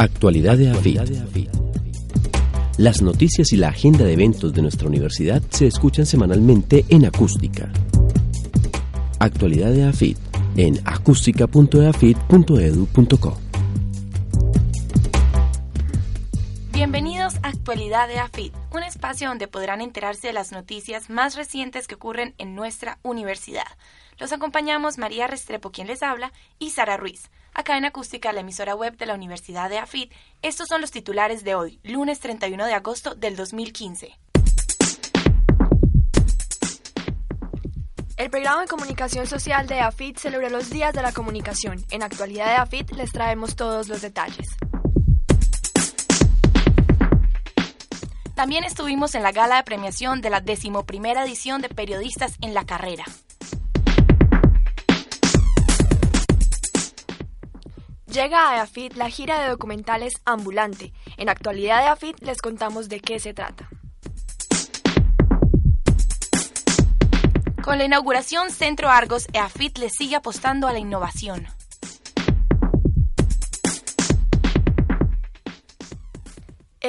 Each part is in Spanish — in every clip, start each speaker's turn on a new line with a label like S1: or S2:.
S1: Actualidad de AFIT. Las noticias y la agenda de eventos de nuestra universidad se escuchan semanalmente en acústica. Actualidad de AFIT en acústica.eafit.edu.co.
S2: Actualidad de AFIT, un espacio donde podrán enterarse de las noticias más recientes que ocurren en nuestra universidad. Los acompañamos María Restrepo, quien les habla, y Sara Ruiz. Acá en Acústica, la emisora web de la Universidad de AFIT, estos son los titulares de hoy, lunes 31 de agosto del 2015.
S3: El programa de comunicación social de AFIT celebró los días de la comunicación. En actualidad de AFIT les traemos todos los detalles.
S2: También estuvimos en la gala de premiación de la decimoprimera edición de Periodistas en la Carrera.
S3: Llega a AFIT la gira de documentales Ambulante. En actualidad de AFIT les contamos de qué se trata.
S2: Con la inauguración Centro Argos, EAFIT le sigue apostando a la innovación.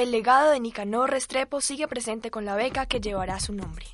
S3: El legado de Nicanor Restrepo sigue presente con la beca que llevará su nombre.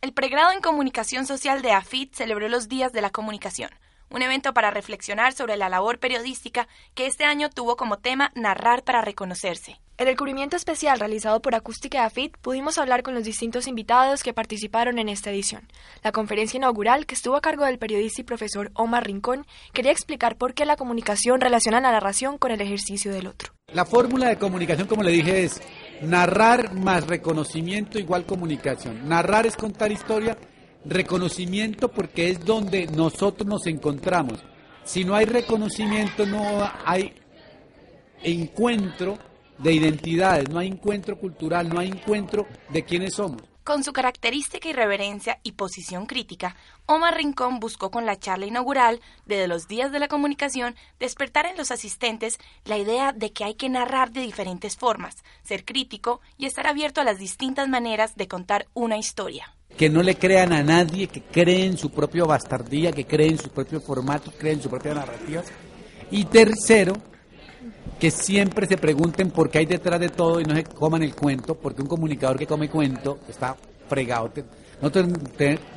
S2: El pregrado en Comunicación Social de AFIT celebró los Días de la Comunicación, un evento para reflexionar sobre la labor periodística que este año tuvo como tema Narrar para reconocerse.
S3: En el cubrimiento especial realizado por Acústica de AFIT pudimos hablar con los distintos invitados que participaron en esta edición. La conferencia inaugural, que estuvo a cargo del periodista y profesor Omar Rincón, quería explicar por qué la comunicación relaciona la narración con el ejercicio del otro.
S4: La fórmula de comunicación, como le dije, es narrar más reconocimiento igual comunicación. Narrar es contar historia, reconocimiento porque es donde nosotros nos encontramos. Si no hay reconocimiento, no hay encuentro de identidades, no hay encuentro cultural, no hay encuentro de quiénes somos.
S2: Con su característica irreverencia y posición crítica, Omar Rincón buscó con la charla inaugural de los días de la comunicación despertar en los asistentes la idea de que hay que narrar de diferentes formas, ser crítico y estar abierto a las distintas maneras de contar una historia.
S4: Que no le crean a nadie, que creen su propio bastardía, que creen su propio formato, creen su propia narrativa. Y tercero, que siempre se pregunten por qué hay detrás de todo y no se coman el cuento, porque un comunicador que come cuento está fregado. Nosotros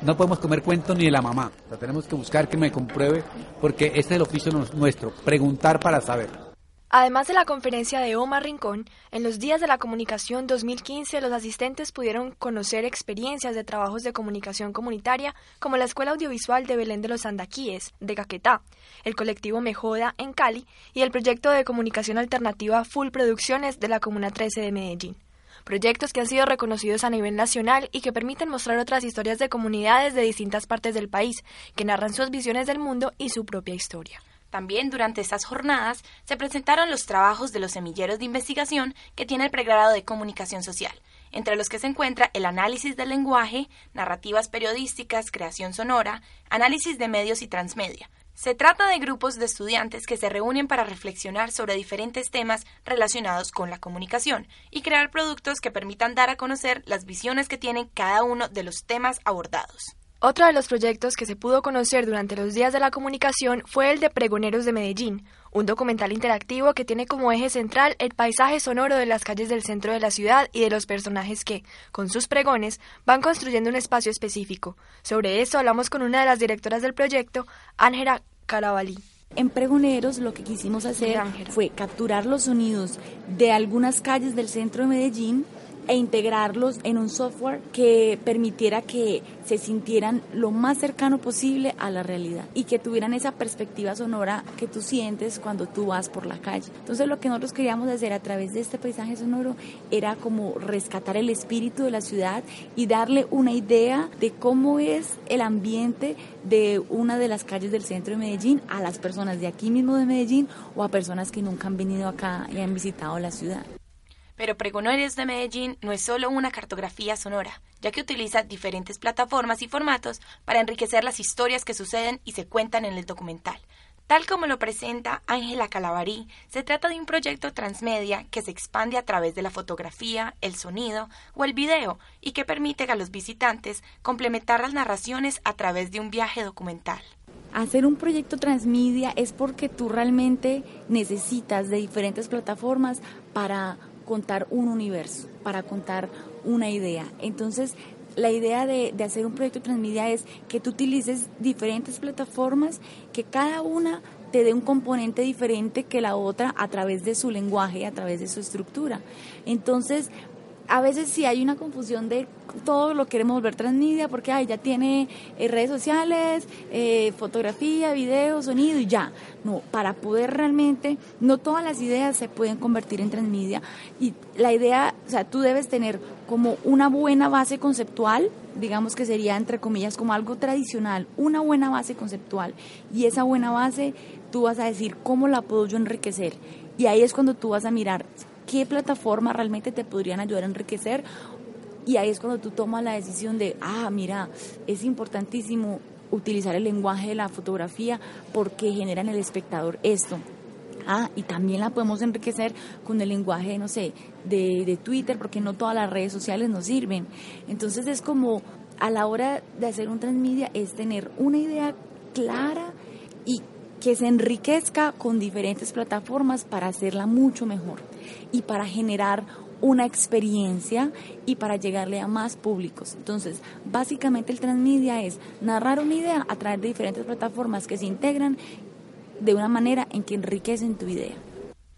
S4: no podemos comer cuento ni de la mamá, tenemos que buscar que me compruebe, porque este es el oficio nuestro, preguntar para saber.
S3: Además de la conferencia de Omar Rincón, en los días de la comunicación 2015 los asistentes pudieron conocer experiencias de trabajos de comunicación comunitaria como la Escuela Audiovisual de Belén de los Andaquíes, de Caquetá, el colectivo Mejoda en Cali y el proyecto de comunicación alternativa Full Producciones de la Comuna 13 de Medellín. Proyectos que han sido reconocidos a nivel nacional y que permiten mostrar otras historias de comunidades de distintas partes del país, que narran sus visiones del mundo y su propia historia.
S2: También durante estas jornadas se presentaron los trabajos de los semilleros de investigación que tiene el pregrado de comunicación social, entre los que se encuentra el análisis del lenguaje, narrativas periodísticas, creación sonora, análisis de medios y transmedia. Se trata de grupos de estudiantes que se reúnen para reflexionar sobre diferentes temas relacionados con la comunicación y crear productos que permitan dar a conocer las visiones que tienen cada uno de los temas abordados.
S3: Otro de los proyectos que se pudo conocer durante los días de la comunicación fue el de Pregoneros de Medellín, un documental interactivo que tiene como eje central el paisaje sonoro de las calles del centro de la ciudad y de los personajes que, con sus pregones, van construyendo un espacio específico. Sobre eso hablamos con una de las directoras del proyecto, Ángela Carabalí.
S5: En Pregoneros lo que quisimos hacer fue capturar los sonidos de algunas calles del centro de Medellín e integrarlos en un software que permitiera que se sintieran lo más cercano posible a la realidad y que tuvieran esa perspectiva sonora que tú sientes cuando tú vas por la calle. Entonces lo que nosotros queríamos hacer a través de este paisaje sonoro era como rescatar el espíritu de la ciudad y darle una idea de cómo es el ambiente de una de las calles del centro de Medellín a las personas de aquí mismo de Medellín o a personas que nunca han venido acá y han visitado la ciudad.
S2: Pero Pregonores de Medellín no es solo una cartografía sonora, ya que utiliza diferentes plataformas y formatos para enriquecer las historias que suceden y se cuentan en el documental. Tal como lo presenta Ángela Calabarí, se trata de un proyecto transmedia que se expande a través de la fotografía, el sonido o el video y que permite a los visitantes complementar las narraciones a través de un viaje documental.
S5: hacer un proyecto transmedia es porque tú realmente necesitas de diferentes plataformas para contar un universo, para contar una idea. Entonces, la idea de, de, hacer un proyecto transmedia es que tú utilices diferentes plataformas, que cada una te dé un componente diferente que la otra a través de su lenguaje, a través de su estructura. Entonces, a veces sí hay una confusión de todo lo queremos volver transmedia porque ay, ya tiene eh, redes sociales, eh, fotografía, video, sonido y ya. No, para poder realmente, no todas las ideas se pueden convertir en transmedia y la idea, o sea, tú debes tener como una buena base conceptual, digamos que sería entre comillas como algo tradicional, una buena base conceptual y esa buena base tú vas a decir cómo la puedo yo enriquecer y ahí es cuando tú vas a mirar qué plataformas realmente te podrían ayudar a enriquecer. Y ahí es cuando tú tomas la decisión de, ah, mira, es importantísimo utilizar el lenguaje de la fotografía porque genera en el espectador esto. Ah, y también la podemos enriquecer con el lenguaje, no sé, de, de Twitter, porque no todas las redes sociales nos sirven. Entonces es como a la hora de hacer un transmedia es tener una idea clara y que se enriquezca con diferentes plataformas para hacerla mucho mejor y para generar una experiencia y para llegarle a más públicos. Entonces, básicamente el transmedia es narrar una idea a través de diferentes plataformas que se integran de una manera en que enriquecen tu idea.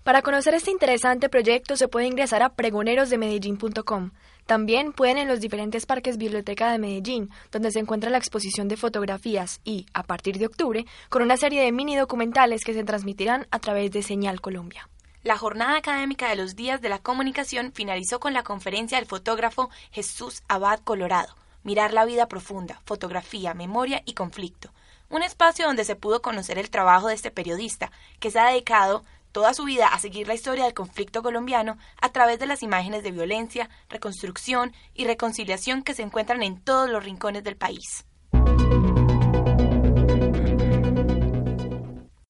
S3: Para conocer este interesante proyecto se puede ingresar a pregonerosdemedellín.com. También pueden en los diferentes parques Biblioteca de Medellín, donde se encuentra la exposición de fotografías y, a partir de octubre, con una serie de mini documentales que se transmitirán a través de Señal Colombia.
S2: La jornada académica de los días de la comunicación finalizó con la conferencia del fotógrafo Jesús Abad Colorado, Mirar la vida profunda, fotografía, memoria y conflicto. Un espacio donde se pudo conocer el trabajo de este periodista, que se ha dedicado toda su vida a seguir la historia del conflicto colombiano a través de las imágenes de violencia, reconstrucción y reconciliación que se encuentran en todos los rincones del país.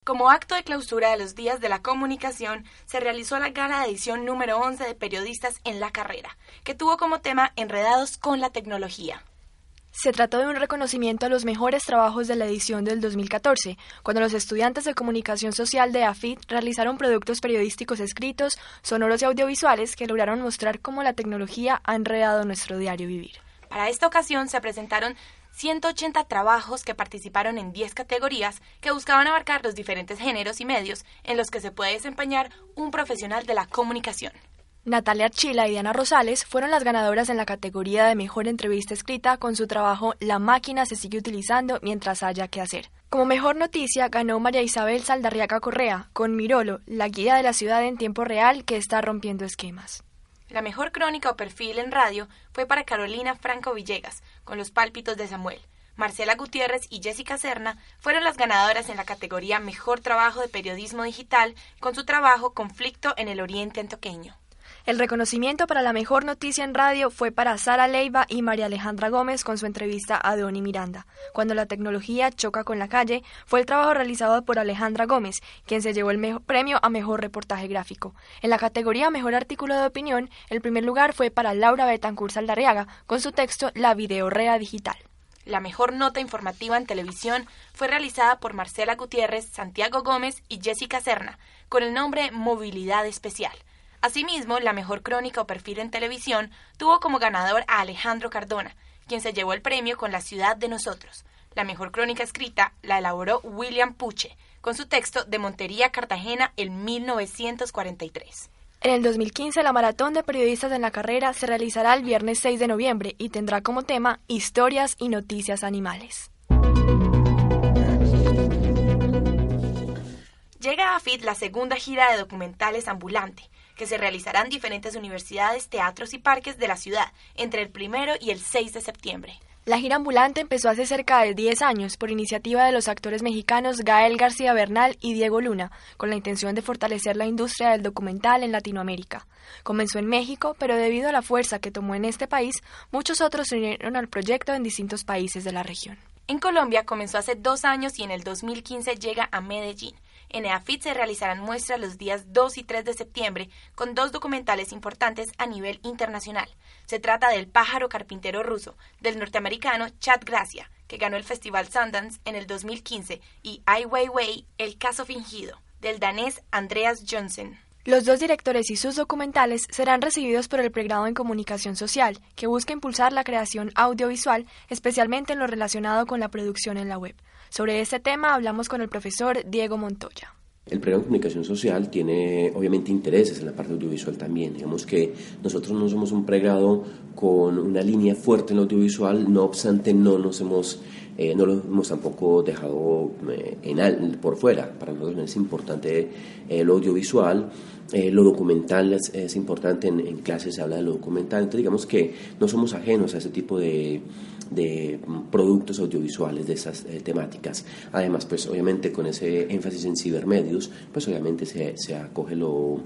S2: Como acto de clausura de los días de la comunicación, se realizó la gala de edición número 11 de Periodistas en la Carrera, que tuvo como tema Enredados con la tecnología.
S3: Se trató de un reconocimiento a los mejores trabajos de la edición del 2014, cuando los estudiantes de comunicación social de AFIT realizaron productos periodísticos escritos, sonoros y audiovisuales que lograron mostrar cómo la tecnología ha enredado nuestro diario vivir.
S2: Para esta ocasión se presentaron 180 trabajos que participaron en 10 categorías que buscaban abarcar los diferentes géneros y medios en los que se puede desempeñar un profesional de la comunicación.
S3: Natalia Archila y Diana Rosales fueron las ganadoras en la categoría de Mejor Entrevista Escrita con su trabajo La máquina se sigue utilizando mientras haya que hacer. Como mejor noticia ganó María Isabel Saldarriaga Correa con Mirolo, la guía de la ciudad en tiempo real que está rompiendo esquemas.
S2: La mejor crónica o perfil en radio fue para Carolina Franco Villegas, con Los Pálpitos de Samuel. Marcela Gutiérrez y Jessica Serna fueron las ganadoras en la categoría Mejor Trabajo de Periodismo Digital con su trabajo Conflicto en el Oriente Antoqueño.
S3: El reconocimiento para la mejor noticia en radio fue para Sara Leiva y María Alejandra Gómez con su entrevista a Donny Miranda. Cuando la tecnología choca con la calle, fue el trabajo realizado por Alejandra Gómez, quien se llevó el premio a mejor reportaje gráfico. En la categoría Mejor artículo de opinión, el primer lugar fue para Laura Betancur Saldarriaga con su texto La videorrea digital.
S2: La mejor nota informativa en televisión fue realizada por Marcela Gutiérrez, Santiago Gómez y Jessica Serna, con el nombre Movilidad Especial. Asimismo, la mejor crónica o perfil en televisión tuvo como ganador a Alejandro Cardona, quien se llevó el premio con La ciudad de nosotros. La mejor crónica escrita la elaboró William Puche, con su texto de Montería, Cartagena, en 1943.
S3: En el 2015, la maratón de periodistas en la carrera se realizará el viernes 6 de noviembre y tendrá como tema Historias y Noticias Animales.
S2: Llega a FIT la segunda gira de documentales ambulante, que se realizará en diferentes universidades, teatros y parques de la ciudad entre el primero y el 6 de septiembre.
S3: La gira ambulante empezó hace cerca de 10 años por iniciativa de los actores mexicanos Gael García Bernal y Diego Luna, con la intención de fortalecer la industria del documental en Latinoamérica. Comenzó en México, pero debido a la fuerza que tomó en este país, muchos otros se unieron al proyecto en distintos países de la región.
S2: En Colombia comenzó hace dos años y en el 2015 llega a Medellín En EAFIT se realizarán muestras los días 2 y 3 de septiembre con dos documentales importantes a nivel internacional. Se trata del pájaro carpintero ruso, del norteamericano Chad Gracia, que ganó el Festival Sundance en el 2015, y Ai Weiwei, El caso fingido, del danés Andreas Johnson.
S3: Los dos directores y sus documentales serán recibidos por el pregrado en Comunicación Social, que busca impulsar la creación audiovisual, especialmente en lo relacionado con la producción en la web. Sobre este tema hablamos con el profesor Diego Montoya.
S1: El pregrado en comunicación social tiene obviamente intereses en la parte audiovisual también. Digamos que nosotros no somos un pregrado con una línea fuerte en audiovisual, no obstante no nos hemos, eh, no lo hemos tampoco dejado eh, en, por fuera. Para nosotros es importante eh, lo audiovisual eh, lo documental es, importante, en, en, clases se habla de lo documental, entonces digamos que no somos ajenos a ese tipo de, de productos audiovisuales, de esas eh, temáticas. Además, pues obviamente con ese énfasis en cibermedios, pues obviamente se, se acoge lo,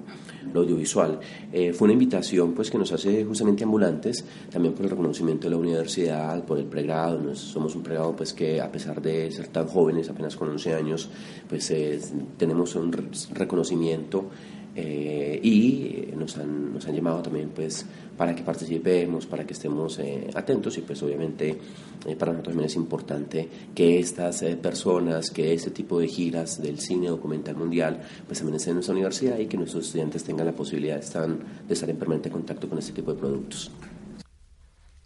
S1: lo audiovisual. Eh, fue una invitación pues que nos hace justamente ambulantes, también por el reconocimiento de la universidad, por el pregrado, nos, somos un pregrado pues que a pesar de ser tan jóvenes, apenas con 11 años, pues tenemos un reconocimiento eh, y nos han, nos han llamado también pues para que participemos, para que estemos eh, atentos y pues obviamente eh, para nosotros también es importante que estas personas, que este tipo de giras del cine documental mundial pues también estén en nuestra universidad y que nuestros estudiantes tengan la posibilidad de estar, de estar en permanente contacto con este tipo de productos.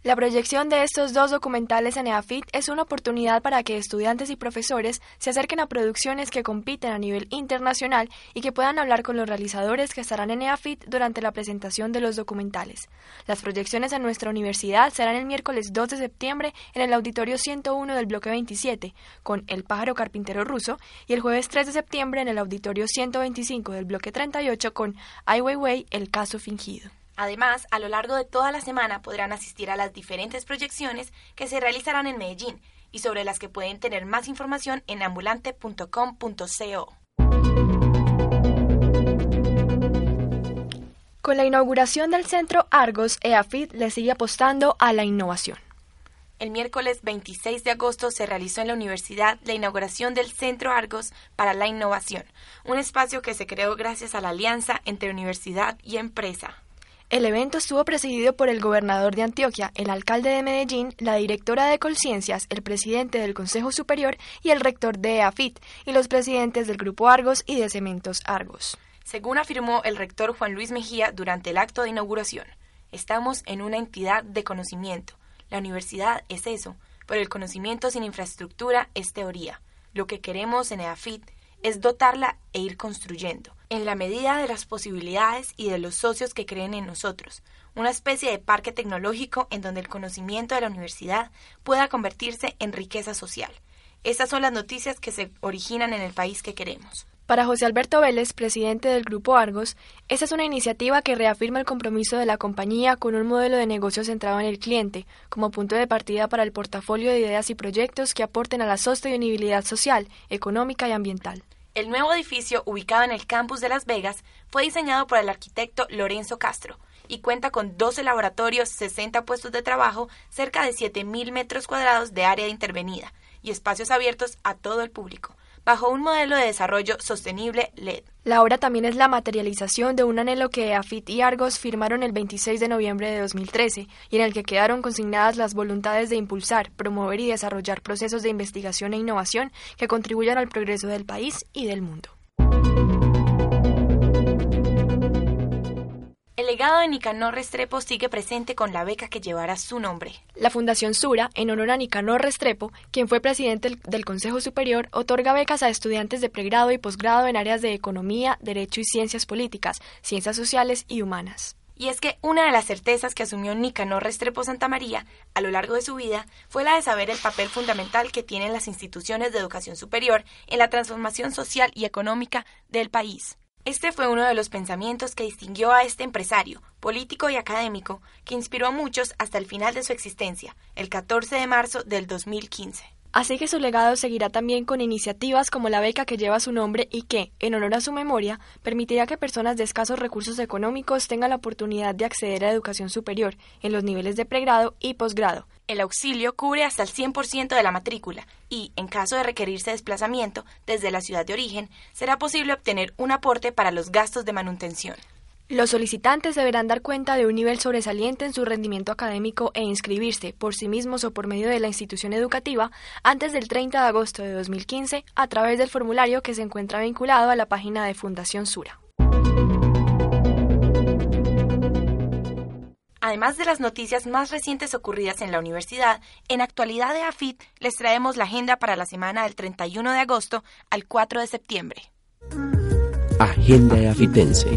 S3: La proyección de estos dos documentales en EAFIT es una oportunidad para que estudiantes y profesores se acerquen a producciones que compiten a nivel internacional y que puedan hablar con los realizadores que estarán en EAFIT durante la presentación de los documentales. Las proyecciones en nuestra universidad serán el miércoles 2 de septiembre en el auditorio 101 del bloque 27 con El pájaro carpintero ruso y el jueves 3 de septiembre en el auditorio 125 del bloque 38 con Ai Weiwei, El caso fingido.
S2: Además, a lo largo de toda la semana podrán asistir a las diferentes proyecciones que se realizarán en Medellín y sobre las que pueden tener más información en ambulante.com.co.
S3: Con la inauguración del centro Argos, EAFIT le sigue apostando a la innovación.
S2: El miércoles 26 de agosto se realizó en la universidad la inauguración del Centro Argos para la Innovación, un espacio que se creó gracias a la alianza entre universidad y empresa.
S3: El evento estuvo presidido por el gobernador de Antioquia, el alcalde de Medellín, la directora de Colciencias, el presidente del Consejo Superior y el rector de EAFIT, y los presidentes del Grupo Argos y de Cementos Argos.
S2: Según afirmó el rector Juan Luis Mejía durante el acto de inauguración, estamos en una entidad de conocimiento. La universidad es eso, pero el conocimiento sin infraestructura es teoría. Lo que queremos en EAFIT es dotarla e ir construyendo, en la medida de las posibilidades y de los socios que creen en nosotros, una especie de parque tecnológico en donde el conocimiento de la universidad pueda convertirse en riqueza social. Estas son las noticias que se originan en el país que queremos.
S3: Para José Alberto Vélez, presidente del Grupo Argos, esta es una iniciativa que reafirma el compromiso de la compañía con un modelo de negocio centrado en el cliente, como punto de partida para el portafolio de ideas y proyectos que aporten a la sostenibilidad social, económica y ambiental.
S2: El nuevo edificio, ubicado en el campus de Las Vegas, fue diseñado por el arquitecto Lorenzo Castro y cuenta con 12 laboratorios, 60 puestos de trabajo, cerca de 7.000 metros cuadrados de área intervenida y espacios abiertos a todo el público bajo un modelo de desarrollo sostenible LED.
S3: La obra también es la materialización de un anhelo que AFIT y Argos firmaron el 26 de noviembre de 2013 y en el que quedaron consignadas las voluntades de impulsar, promover y desarrollar procesos de investigación e innovación que contribuyan al progreso del país y del mundo.
S2: El legado de Nicanor Restrepo sigue presente con la beca que llevará su nombre.
S3: La Fundación Sura, en honor a Nicanor Restrepo, quien fue presidente del Consejo Superior, otorga becas a estudiantes de pregrado y posgrado en áreas de economía, derecho y ciencias políticas, ciencias sociales y humanas.
S2: Y es que una de las certezas que asumió Nicanor Restrepo Santa María a lo largo de su vida fue la de saber el papel fundamental que tienen las instituciones de educación superior en la transformación social y económica del país. Este fue uno de los pensamientos que distinguió a este empresario, político y académico, que inspiró a muchos hasta el final de su existencia, el 14 de marzo del 2015.
S3: Así que su legado seguirá también con iniciativas como la beca que lleva su nombre y que, en honor a su memoria, permitirá que personas de escasos recursos económicos tengan la oportunidad de acceder a educación superior en los niveles de pregrado y posgrado.
S2: El auxilio cubre hasta el 100% de la matrícula y, en caso de requerirse desplazamiento desde la ciudad de origen, será posible obtener un aporte para los gastos de manutención.
S3: Los solicitantes deberán dar cuenta de un nivel sobresaliente en su rendimiento académico e inscribirse por sí mismos o por medio de la institución educativa antes del 30 de agosto de 2015 a través del formulario que se encuentra vinculado a la página de Fundación Sura.
S2: Además de las noticias más recientes ocurridas en la universidad, en actualidad de AFIT les traemos la agenda para la semana del 31 de agosto al 4 de septiembre.
S1: Agenda Afitense.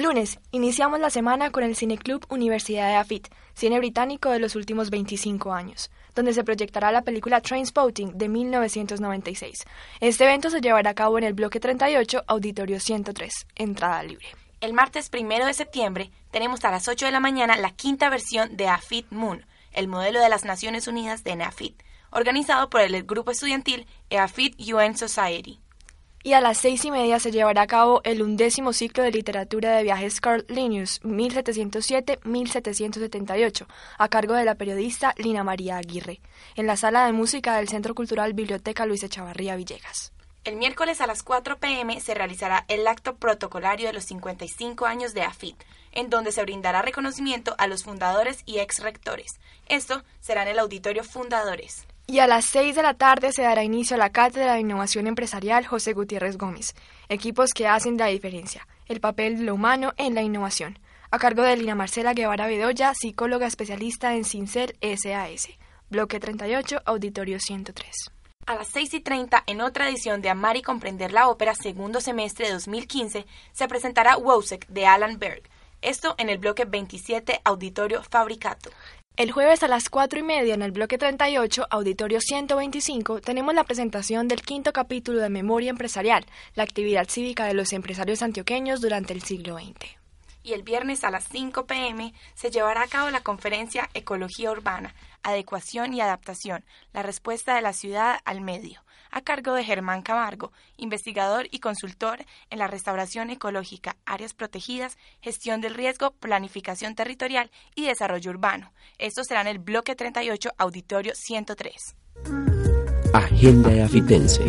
S3: Lunes, iniciamos la semana con el Cineclub Universidad de Afit, cine británico de los últimos 25 años, donde se proyectará la película Trainspotting de 1996. Este evento se llevará a cabo en el bloque 38, auditorio 103, entrada libre.
S2: El martes 1 de septiembre tenemos a las 8 de la mañana la quinta versión de AFIT Moon, el modelo de las Naciones Unidas de NAFIT, organizado por el grupo estudiantil EAFIT UN Society
S3: y a las seis y media se llevará a cabo el undécimo ciclo de literatura de viajes Carl Linnaeus 1707-1778, a cargo de la periodista Lina María Aguirre, en la sala de música del Centro Cultural Biblioteca Luis Echavarría Villegas.
S2: El miércoles a las 4 pm se realizará el acto protocolario de los 55 años de AFIT, en donde se brindará reconocimiento a los fundadores y ex rectores. Esto será en el auditorio Fundadores.
S3: Y a las 6 de la tarde se dará inicio a la Cátedra de Innovación Empresarial José Gutiérrez Gómez, equipos que hacen la diferencia, el papel de lo humano en la innovación, a cargo de Lina Marcela Guevara Bedoya, psicóloga especialista en Cincel SAS, bloque 38, auditorio 103.
S2: A las 6 y 30, en otra edición de Amar y Comprender la Ópera, segundo semestre de 2015, se presentará Wozzeck de Alan Berg, esto en el bloque 27, auditorio Fabricato.
S3: El jueves a las cuatro y media en el bloque 38, auditorio 125, tenemos la presentación del quinto capítulo de Memoria Empresarial, la actividad cívica de los empresarios antioqueños durante el siglo XX.
S2: Y el viernes a las 5 pm se llevará a cabo la conferencia Ecología Urbana, Adecuación y Adaptación, la respuesta de la ciudad al medio, a cargo de Germán Camargo, investigador y consultor en la restauración ecológica, áreas protegidas, gestión del riesgo, planificación territorial y desarrollo urbano. Esto será en el bloque 38, auditorio 103.
S1: Agenda Afitense.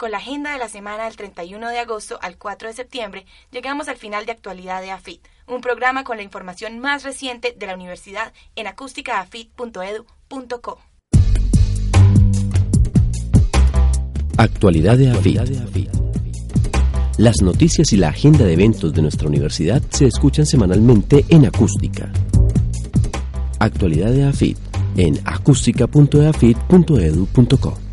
S2: Con la agenda de la semana del 31 de agosto al 4 de septiembre, llegamos al final de actualidad de AFIT, un programa con la información más reciente de la universidad en acústicaafit.edu.co.
S1: Actualidad de AFIT. Las noticias y la agenda de eventos de nuestra universidad se escuchan semanalmente en acústica. Actualidad de AFIT en acústica.eafit.edu.co.